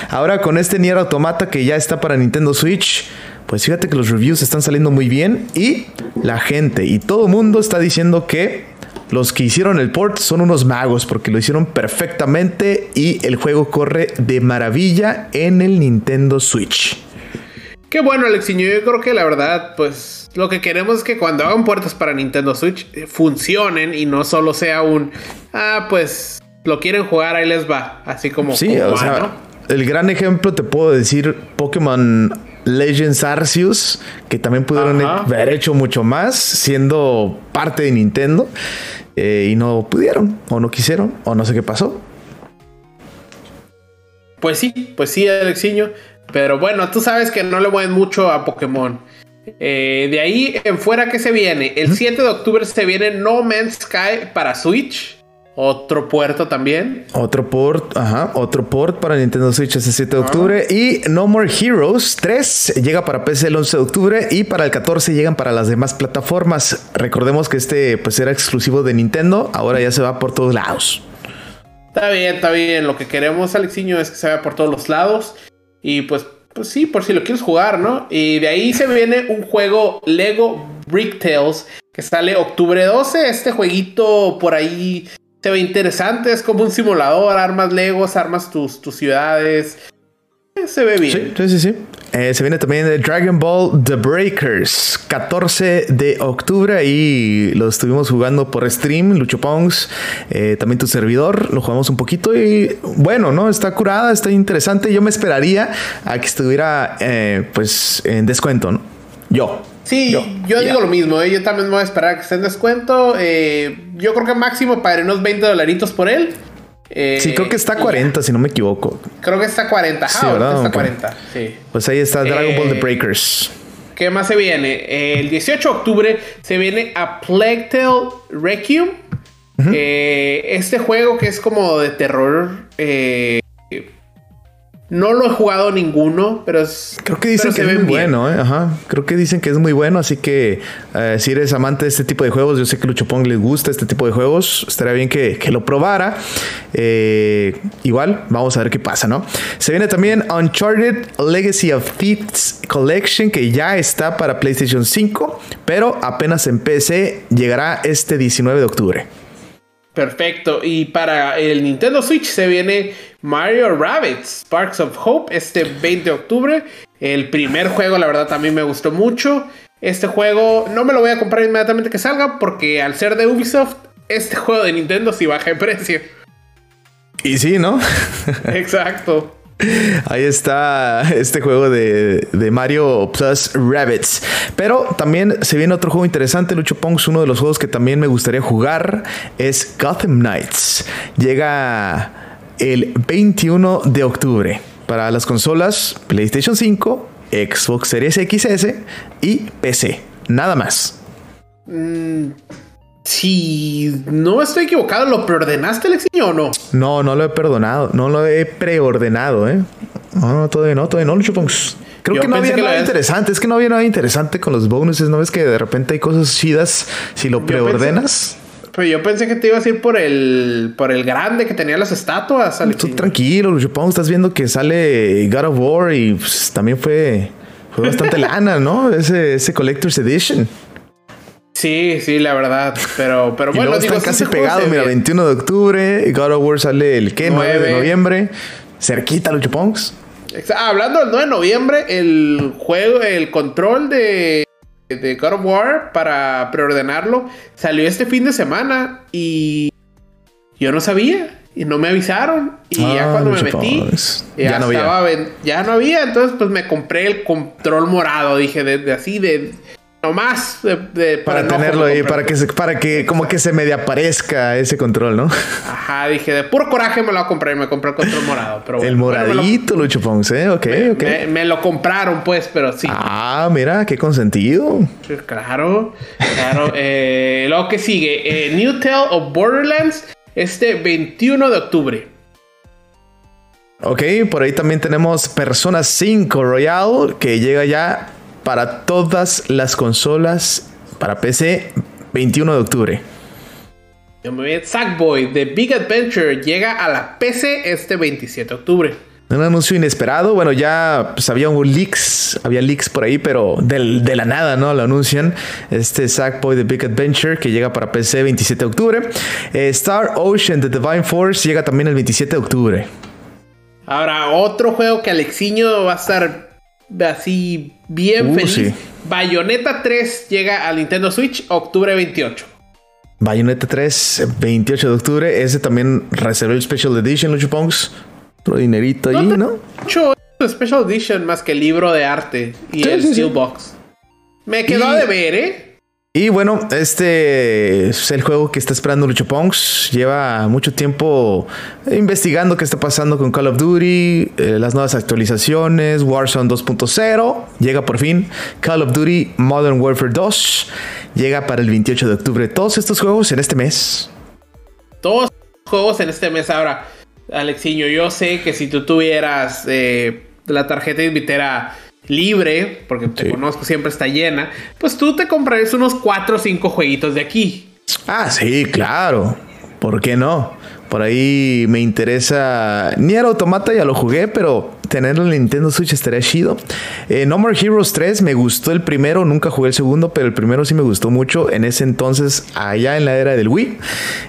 Ahora con este Nier Automata que ya está para Nintendo Switch, pues fíjate que los reviews están saliendo muy bien y la gente y todo el mundo está diciendo que los que hicieron el port son unos magos porque lo hicieron perfectamente y el juego corre de maravilla en el Nintendo Switch. Qué bueno, Alexiño. Yo creo que la verdad, pues lo que queremos es que cuando hagan puertas para Nintendo Switch eh, funcionen y no solo sea un, ah, pues lo quieren jugar, ahí les va. Así como. Sí, o sea, el gran ejemplo te puedo decir Pokémon Legends Arceus, que también pudieron haber hecho mucho más siendo parte de Nintendo eh, y no pudieron, o no quisieron, o no sé qué pasó. Pues sí, pues sí, Alexiño. Pero bueno, tú sabes que no le mueven mucho a Pokémon. Eh, de ahí en fuera, ¿qué se viene? El 7 de octubre se viene No Man's Sky para Switch. Otro puerto también. Otro port, ajá, otro port para Nintendo Switch ese 7 de octubre. Y No More Heroes 3 llega para PC el 11 de octubre y para el 14 llegan para las demás plataformas. Recordemos que este pues era exclusivo de Nintendo, ahora ya se va por todos lados. Está bien, está bien. Lo que queremos, Alexiño, es que se vaya por todos los lados. Y pues, pues sí, por si lo quieres jugar, ¿no? Y de ahí se viene un juego Lego Brick Tales que sale octubre 12. Este jueguito por ahí se ve interesante, es como un simulador, armas Legos, armas tus, tus ciudades. Eh, se ve bien. Sí, sí, sí. Eh, se viene también Dragon Ball The Breakers, 14 de octubre. Ahí lo estuvimos jugando por stream, Lucho Pongs, eh, también tu servidor. Lo jugamos un poquito y bueno, ¿no? Está curada, está interesante. Yo me esperaría a que estuviera pues en descuento, ¿no? Yo. Sí, yo, digo lo mismo, ¿eh? yo también me voy a esperar a que esté en descuento. Eh, yo creo que máximo pagaré unos 20 dolaritos por él. Eh, sí, creo que está a 40, si no me equivoco. Creo que está a 40. Sí, ¿verdad? Está 40. Sí. Pues ahí está Dragon Ball The Breakers. ¿Qué más se viene? el 18 de octubre se viene a Plague Tale Requiem. este juego que es como de terror no lo he jugado ninguno, pero es. Creo que dicen que es muy bueno, ¿eh? Ajá. Creo que dicen que es muy bueno, así que eh, si eres amante de este tipo de juegos, yo sé que Lucho Pong le gusta este tipo de juegos, estaría bien que, lo probara. Eh, igual, vamos a ver qué pasa, ¿no? Se viene también Uncharted Legacy of Thieves Collection, que ya está para PlayStation 5, pero apenas en PC llegará este 19 de octubre. Perfecto. Y para el Nintendo Switch se viene Mario Rabbits Sparks of Hope este 20 de octubre. El primer juego, la verdad, también me gustó mucho. Este juego no me lo voy a comprar inmediatamente que salga porque al ser de Ubisoft, este juego de Nintendo sí baja de precio. Y sí, ¿no? Exacto. Ahí está este juego de, Mario Plus Rabbits. Pero también se viene otro juego interesante, Lucho Pongs. Uno de los juegos que también me gustaría jugar es Gotham Knights. Llega el 21 de octubre para las consolas PlayStation 5, Xbox Series XS y PC. Nada más. Mm, si no estoy equivocado, ¿lo preordenaste, Alexiño, o no? No, no lo he perdonado, no lo he preordenado, ¿eh? No, no, todavía no, todavía no, Luchopongs. Creo que no había nada interesante, es que no había nada interesante con los bonuses, ¿no ves que de repente hay cosas chidas si lo preordenas? Pero yo pensé que te ibas a ir por el por el grande que tenía las estatuas. Tú tranquilo, Luchopongs, estás viendo que sale God of War y pues, también fue, fue bastante lana, ¿no? Ese, ese Collector's Edition. Sí, sí, la verdad. Pero, pero bueno, están casi pegados. Mira, 21 de octubre. God of War sale el ¿qué? 9, de noviembre. Cerquita, Lucho Ponks. Hablando del 9 de noviembre, el juego, el control de, de God of War para preordenarlo salió este fin de semana y yo no sabía y no me avisaron. Y ya ah, cuando me metí, ya, no había. ya no había. Entonces, pues me compré el control morado. Dije, de así, de más para, tenerlo ahí, para que, para que como que se media aparezca ese control, ¿no? Ajá, dije, de puro coraje me lo voy a comprar y me compré el control morado. Pero el moradito, Lucho Ponce, ¿eh? Ok, me, ok. Me, lo compraron, pues, pero sí. Ah, mira, qué consentido. claro, claro. eh, luego que sigue, eh, New Tale of Borderlands, este 21 de octubre. Ok, por ahí también tenemos Persona 5 Royal que llega ya para todas las consolas para PC 21 de octubre. Sackboy The Big Adventure llega a la PC este 27 de octubre. Un anuncio inesperado. Bueno, ya pues, había un leaks, había leaks por ahí, pero de la nada, ¿no? Lo anuncian. Este Sackboy The Big Adventure que llega para PC 27 de octubre. Eh, Star Ocean The Divine Force llega también el 27 de octubre. Ahora, otro juego que Alexiño va a estar así bien uh, feliz. Bayonetta 3 llega al Nintendo Switch octubre 28. Bayonetta 3, 28 de octubre. Ese también reservó el Special Edition, Lucho Pongs. Otro dinerito ahí, ¿no? Mucho Special Edition más que el libro de arte y el Steelbox. Me quedó de ver, ¿eh? Y bueno, este es el juego que está esperando Lucho Ponks. Lleva mucho tiempo investigando qué está pasando con Call of Duty, eh, las nuevas actualizaciones, Warzone 2.0. Llega por fin Call of Duty Modern Warfare 2. Llega para el 28 de octubre. Todos estos juegos en este mes. Todos juegos en este mes. Ahora, Alexiño, yo sé que si tú tuvieras eh, la tarjeta invitera libre, porque te conozco, siempre está llena, pues tú te comprarías unos 4 o 5 jueguitos de aquí. Ah, sí, claro. ¿Por qué no? Por ahí me interesa. Nier Automata ya lo jugué, pero tenerlo en Nintendo Switch estaría chido. Eh, no More Heroes 3 me gustó el primero, nunca jugué el segundo, pero el primero sí me gustó mucho en ese entonces, allá en la era del Wii.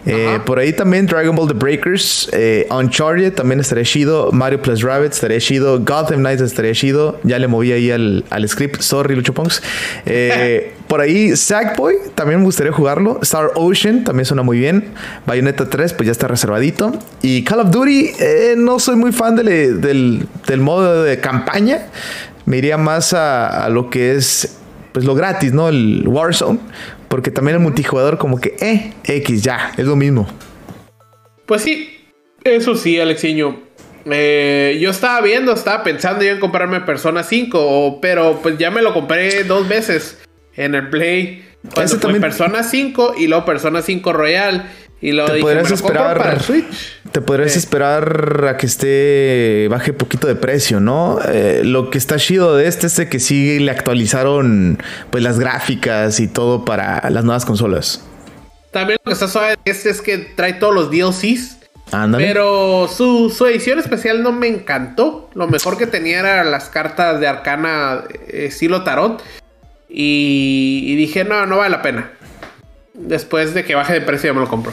Eh, por ahí también Dragon Ball The Breakers, eh, Uncharted también estaría chido, Mario Plus Rabbit estaría chido, Gotham Knights estaría chido. Ya le moví ahí al, al script, sorry Lucho Punks. por ahí Sackboy también me gustaría jugarlo. Star Ocean también suena muy bien. Bayonetta 3 pues ya está reservadito. Y Call of Duty no soy muy fan del, del del modo de campaña, me iría más a, lo que es pues lo gratis, ¿no? El Warzone. Porque también el multijugador como que, eh, X, ya, es lo mismo. Pues sí, eso sí, Alexiño. Eh, yo estaba viendo, estaba pensando yo en comprarme Persona 5, pero pues ya me lo compré dos veces en el Play. Cuando también... Persona 5 y luego Persona 5 Royal. Y lo te podrías esperar para Switch. Te podrías esperar a que esté baje poquito de precio, ¿no? Eh, lo que está chido de este es que sí le actualizaron pues las gráficas y todo para las nuevas consolas. También lo que está suave de este es que trae todos los DLCs. Ándale. Pero su, edición especial no me encantó. Lo mejor que tenía era las cartas de Arcana eh, estilo Tarot. Y, dije, no, no vale la pena después de que baje de precio ya me lo compro.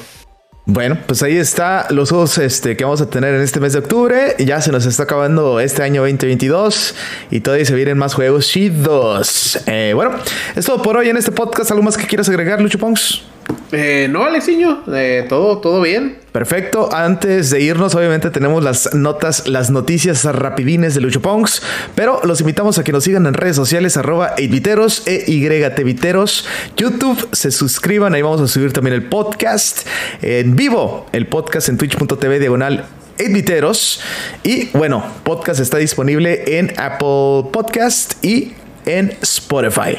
Bueno, pues ahí está los juegos este, que vamos a tener en este mes de octubre. Ya se nos está acabando este año 2022 y todavía se vienen más juegos chidos. Eh, bueno, es todo por hoy en este podcast. ¿Algo más que quieras agregar, Lucho Pongs? Eh, no, Alexiño, eh, todo, todo bien. Perfecto. Antes de irnos, obviamente tenemos las notas, las noticias rapidines de Lucho Pongs, pero los invitamos a que nos sigan en redes sociales, arroba 8viteros, e YouTube, se suscriban, ahí vamos a subir también el podcast en vivo, el podcast en twitch.tv diagonal 8viteros. Y bueno, podcast está disponible en Apple Podcast y en Spotify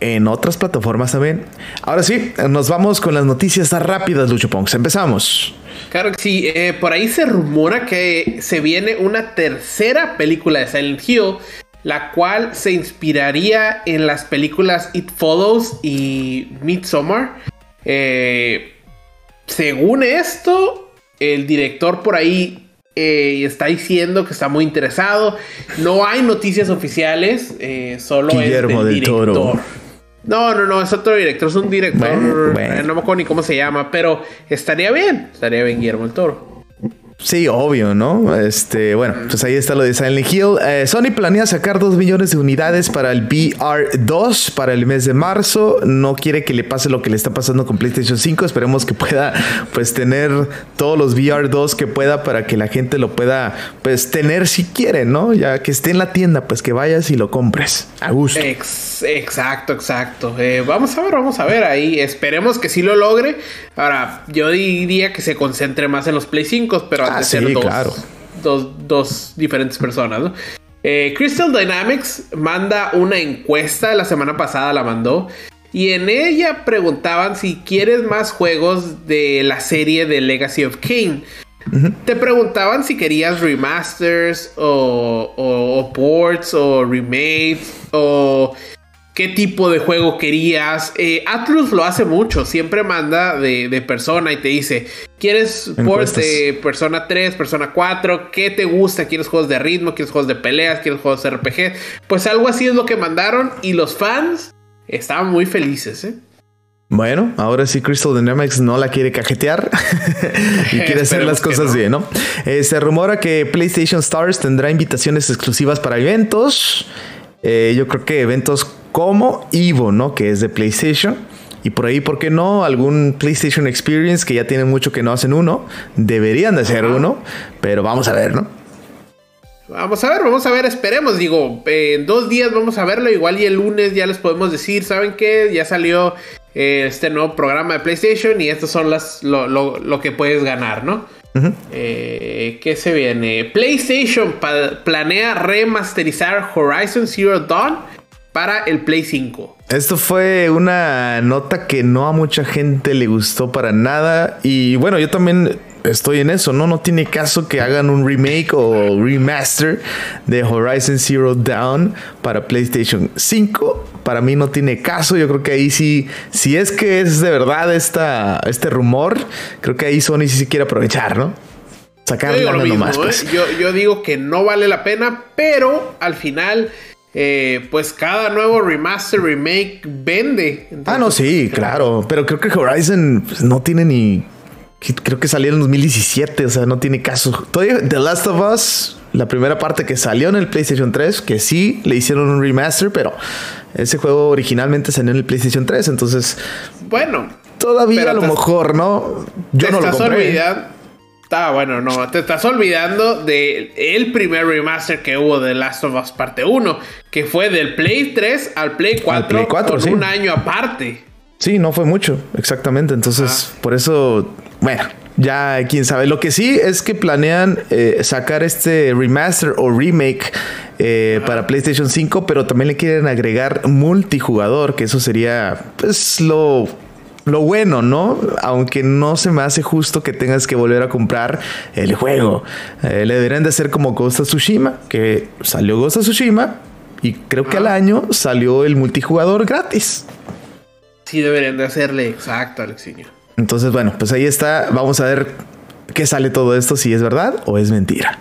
en otras plataformas también. Ahora sí, nos vamos con las noticias rápidas, Lucho Ponks. Empezamos. Claro que sí, eh, por ahí se rumora que se viene una tercera película de Silent Hill, la cual se inspiraría en las películas It Follows y Midsommar. Eh, según esto, el director por ahí eh, está diciendo que está muy interesado. No hay noticias oficiales, solo Guillermo es del, Toro. No, no, no, es otro director, es un director, eh, no me acuerdo ni cómo se llama, pero estaría bien, estaría bien Guillermo el Toro. Sí, obvio, ¿no? Este, bueno, pues ahí está lo de Silent Hill. Eh, Sony planea sacar 2 millones de unidades para el VR2 para el mes de marzo. No quiere que le pase lo que le está pasando con PlayStation 5. Esperemos que pueda, pues, tener todos los VR2 que pueda para que la gente lo pueda, pues, tener si quiere, ¿no? Ya que esté en la tienda, pues que vayas y lo compres. A gusto. exacto, exacto. Eh, vamos a ver, vamos a ver ahí. Esperemos que sí lo logre. Ahora, yo diría que se concentre más en los Play 5, pero Ah, sí, claro. dos, diferentes personas. Eh, Crystal Dynamics manda una encuesta, la semana pasada la mandó, y en ella preguntaban si quieres más juegos de la serie de Legacy of Kane. Te preguntaban si querías remasters o, o, ports o remakes o qué tipo de juego querías. Eh, Atlus lo hace mucho, siempre manda de, persona y te dice, ¿quieres port de Persona 3, Persona 4? ¿Qué te gusta? ¿Quieres juegos de ritmo? ¿Quieres juegos de peleas? ¿Quieres juegos de RPG? Pues algo así es lo que mandaron y los fans estaban muy felices, ¿eh? Bueno, ahora sí Crystal Dynamics no la quiere cajetear y quiere hacer las cosas bien, ¿no? Eh, se rumora que PlayStation Stars tendrá invitaciones exclusivas para eventos. Eh, yo creo que eventos como Evo, ¿no? Que es de PlayStation. Y por ahí, ¿por qué no? Algún PlayStation Experience que ya tiene mucho que no hacen uno. Deberían de hacer uno, pero vamos a ver, ¿no? Vamos a ver, vamos a ver, esperemos. Digo, en dos días vamos a verlo. Igual y el lunes ya les podemos decir, ¿saben qué? Ya salió eh, este nuevo programa de PlayStation y estos son las lo, que puedes ganar, ¿no? Eh, ¿Qué se viene? PlayStation planea remasterizar Horizon Zero Dawn para el Play 5. Esto fue una nota que no a mucha gente le gustó para nada. Y bueno, yo también estoy en eso, ¿no? No tiene caso que hagan un remake o remaster de Horizon Zero Dawn para PlayStation 5. Para mí no tiene caso. Yo creo que ahí sí, si es que es de verdad esta, este rumor, creo que ahí Sony sí quiere aprovechar, ¿no? Sacarle lo nomás. Pues. ¿eh? Yo, yo digo que no vale la pena, pero al final eh, pues cada nuevo remaster, remake vende. ah, no, sí, claro. Pero creo que Horizon pues, no tiene ni. Creo que salió en 2017, o sea, no tiene caso. Todavía The Last of Us, la primera parte que salió en el PlayStation 3, que sí le hicieron un remaster, pero ese juego originalmente salió en el PlayStation 3, entonces. Bueno. Todavía a lo mejor, ¿no? Yo no lo compré. Está bueno, no, te estás olvidando del el primer remaster que hubo de Last of Us Parte 1, que fue del Play 3 al Play 4, con un año aparte. Sí, no fue mucho, exactamente. Entonces, por eso, bueno, ya quién sabe. Lo que sí es que planean eh, sacar este remaster o remake eh, para PlayStation 5, pero también le quieren agregar multijugador, que eso sería pues lo lo bueno, ¿no? Aunque no se me hace justo que tengas que volver a comprar el juego. Eh, le deberían de hacer como Ghost of Tsushima, que salió Ghost of Tsushima y creo que al año salió el multijugador gratis. Sí, deberían de hacerle, exacto, Alexiño. Entonces, bueno, pues ahí está. Vamos a ver qué sale todo esto, si es verdad o es mentira.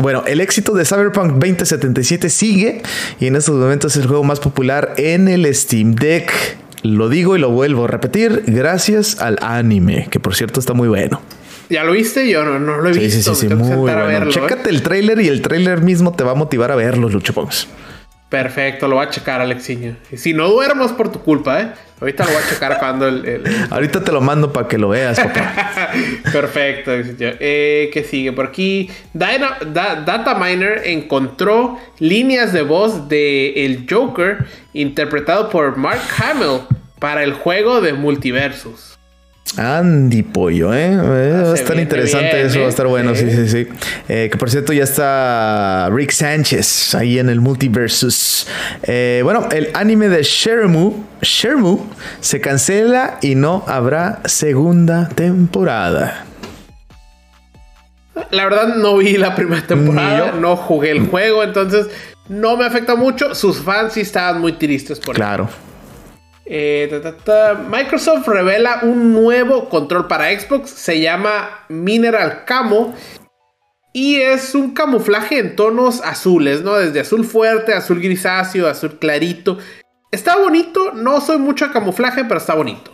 Bueno, el éxito de Cyberpunk 2077 sigue y en estos momentos es el juego más popular en el Steam Deck. Lo digo y lo vuelvo a repetir, gracias al anime, que por cierto está muy bueno. ¿Ya lo viste? Yo no, lo he visto. Sí, sí, sí, muy bueno. ¿eh? Chécate el trailer y el trailer mismo te va a motivar a verlo, Lucho Perfecto, lo va a checar, Alexiño. Si no duermo por tu culpa, ¿eh? Ahorita lo voy a checar cuando el, Ahorita te lo mando para que lo veas, papá. Perfecto. Eh, ¿Qué sigue? Por aquí, Data Miner encontró líneas de voz de el Joker interpretado por Mark Hamill para el juego de Multiversus. Andy Pollo, ¿eh? eh va a estar interesante eso, va a estar bueno, sí, sí, sí. Eh, que por cierto ya está Rick Sánchez ahí en el Multiversus. Eh, bueno, el anime de Shermu, Shermu se cancela y no habrá segunda temporada. La verdad no vi la primera temporada, no jugué el juego, entonces no me afecta mucho. Sus fans sí estaban muy tristes por Claro. Eh, Microsoft revela un nuevo control para Xbox. Se llama Mineral Camo. Y es un camuflaje en tonos azules, ¿no? Desde azul fuerte, azul grisáceo, azul clarito. Está bonito. No soy mucho a camuflaje, pero está bonito.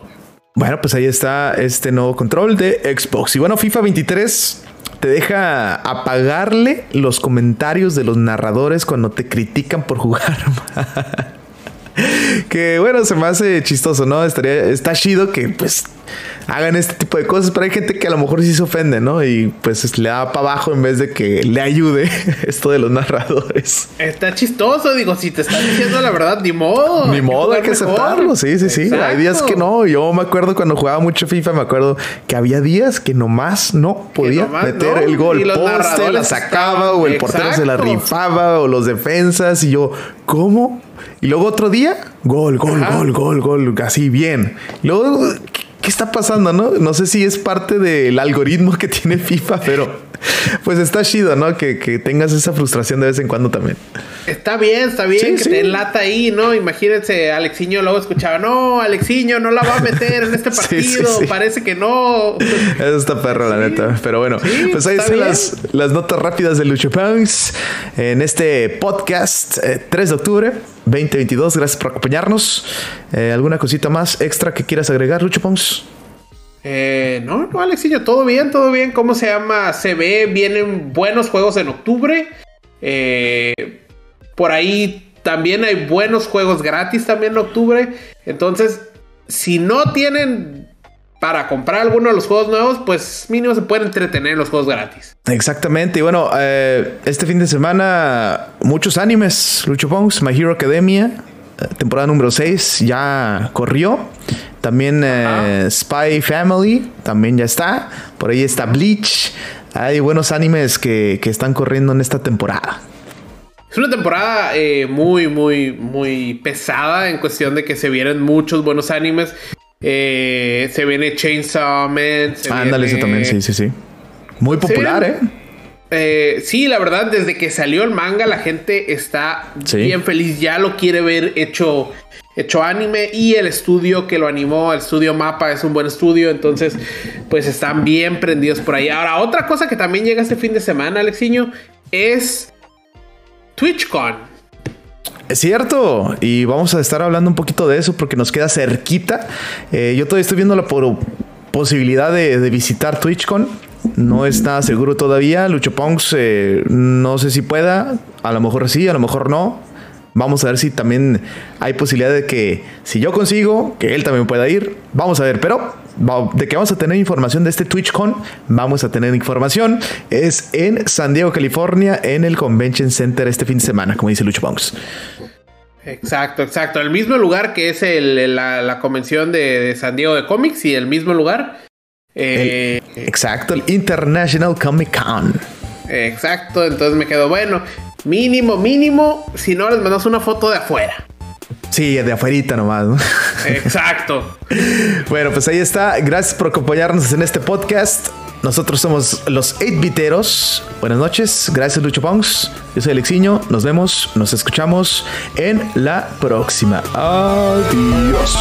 Bueno, pues ahí está este nuevo control de Xbox. Y bueno, FIFA 23 te deja apagarle los comentarios de los narradores cuando te critican por jugar. que bueno, se me hace chistoso, ¿no? Estaría, está chido que pues hagan este tipo de cosas, pero hay gente que a lo mejor sí se ofende, ¿no? Y pues le da para abajo en vez de que le ayude esto de los narradores. Está chistoso, digo, si te están diciendo la verdad, ni modo. Ni modo, hay que aceptarlo, sí, sí, sí. Hay días que no. Yo me acuerdo cuando jugaba mucho FIFA, me acuerdo que había días que nomás no podía meter el gol. Poste la sacaba o el portero se la rifaba o los defensas y yo, ¿cómo? Y luego otro día, gol, gol, gol, gol, gol, así bien. luego, ¿qué está pasando, no? No sé si es parte del algoritmo que tiene FIFA, pero pues está chido, ¿no? Que, tengas esa frustración de vez en cuando también. Está bien, está bien que te enlata ahí, ¿no? Imagínense, Alexiño luego escuchaba, no, Alexiño no la va a meter en este partido, parece que no. Eso está perro, la neta. Pero bueno, pues ahí están las, las, notas rápidas de Lucho Punks en este podcast 3 eh, de octubre 2022. Gracias por acompañarnos. Eh, ¿Alguna cosita más extra que quieras agregar, Lucho Punks? Eh, no, no, Alexillo, todo bien, todo bien. ¿Cómo se llama? Se ve, vienen buenos juegos en octubre. Eh, por ahí también hay buenos juegos gratis también en octubre. Entonces, si no tienen para comprar alguno de los juegos nuevos, pues mínimo se pueden entretener en los juegos gratis. Exactamente. Y bueno, eh, este fin de semana, muchos animes. Lucho Pongs, My Hero Academia, temporada número 6, ya corrió. También eh, Spy Family, también ya está. Por ahí está Bleach. Hay buenos animes que, están corriendo en esta temporada. Es una temporada eh, muy, muy, muy pesada en cuestión de que se vienen muchos buenos animes. Eh, se viene Chainsaw Man. Ándale, ese también, sí, sí, sí. Muy popular, ¿eh? Sí, la verdad, desde que salió el manga, la gente está bien feliz. Ya lo quiere ver hecho hecho anime y el estudio que lo animó, el estudio Mapa, es un buen estudio, entonces pues están bien prendidos por ahí. Ahora, otra cosa que también llega este fin de semana, Alexiño, es TwitchCon. Es cierto, y vamos a estar hablando un poquito de eso porque nos queda cerquita. Eh, yo todavía estoy viendo la posibilidad de, visitar TwitchCon. No está seguro todavía. Lucho Pongs, eh, no sé si pueda. A lo mejor sí, a lo mejor no. Vamos a ver si también hay posibilidad de que si yo consigo, que él también pueda ir. Vamos a ver, pero de que vamos a tener información de este TwitchCon, vamos a tener información. Es en San Diego, California, en el Convention Center este fin de semana, como dice Lucho Bongs. Exacto, exacto. El mismo lugar que es la, convención de, San Diego de cómics y el mismo lugar. Eh, exacto, el International Comic Con. Exacto, entonces me quedo bueno. Mínimo, mínimo, si no les mandas una foto de afuera. Sí, de afuerita nomás. Exacto. bueno, pues ahí está. Gracias por acompañarnos en este podcast. Nosotros somos los 8-biteros. Buenas noches. Gracias, Lucho Pongs. Yo soy Alexiño. Nos vemos, nos escuchamos en la próxima. Adiós.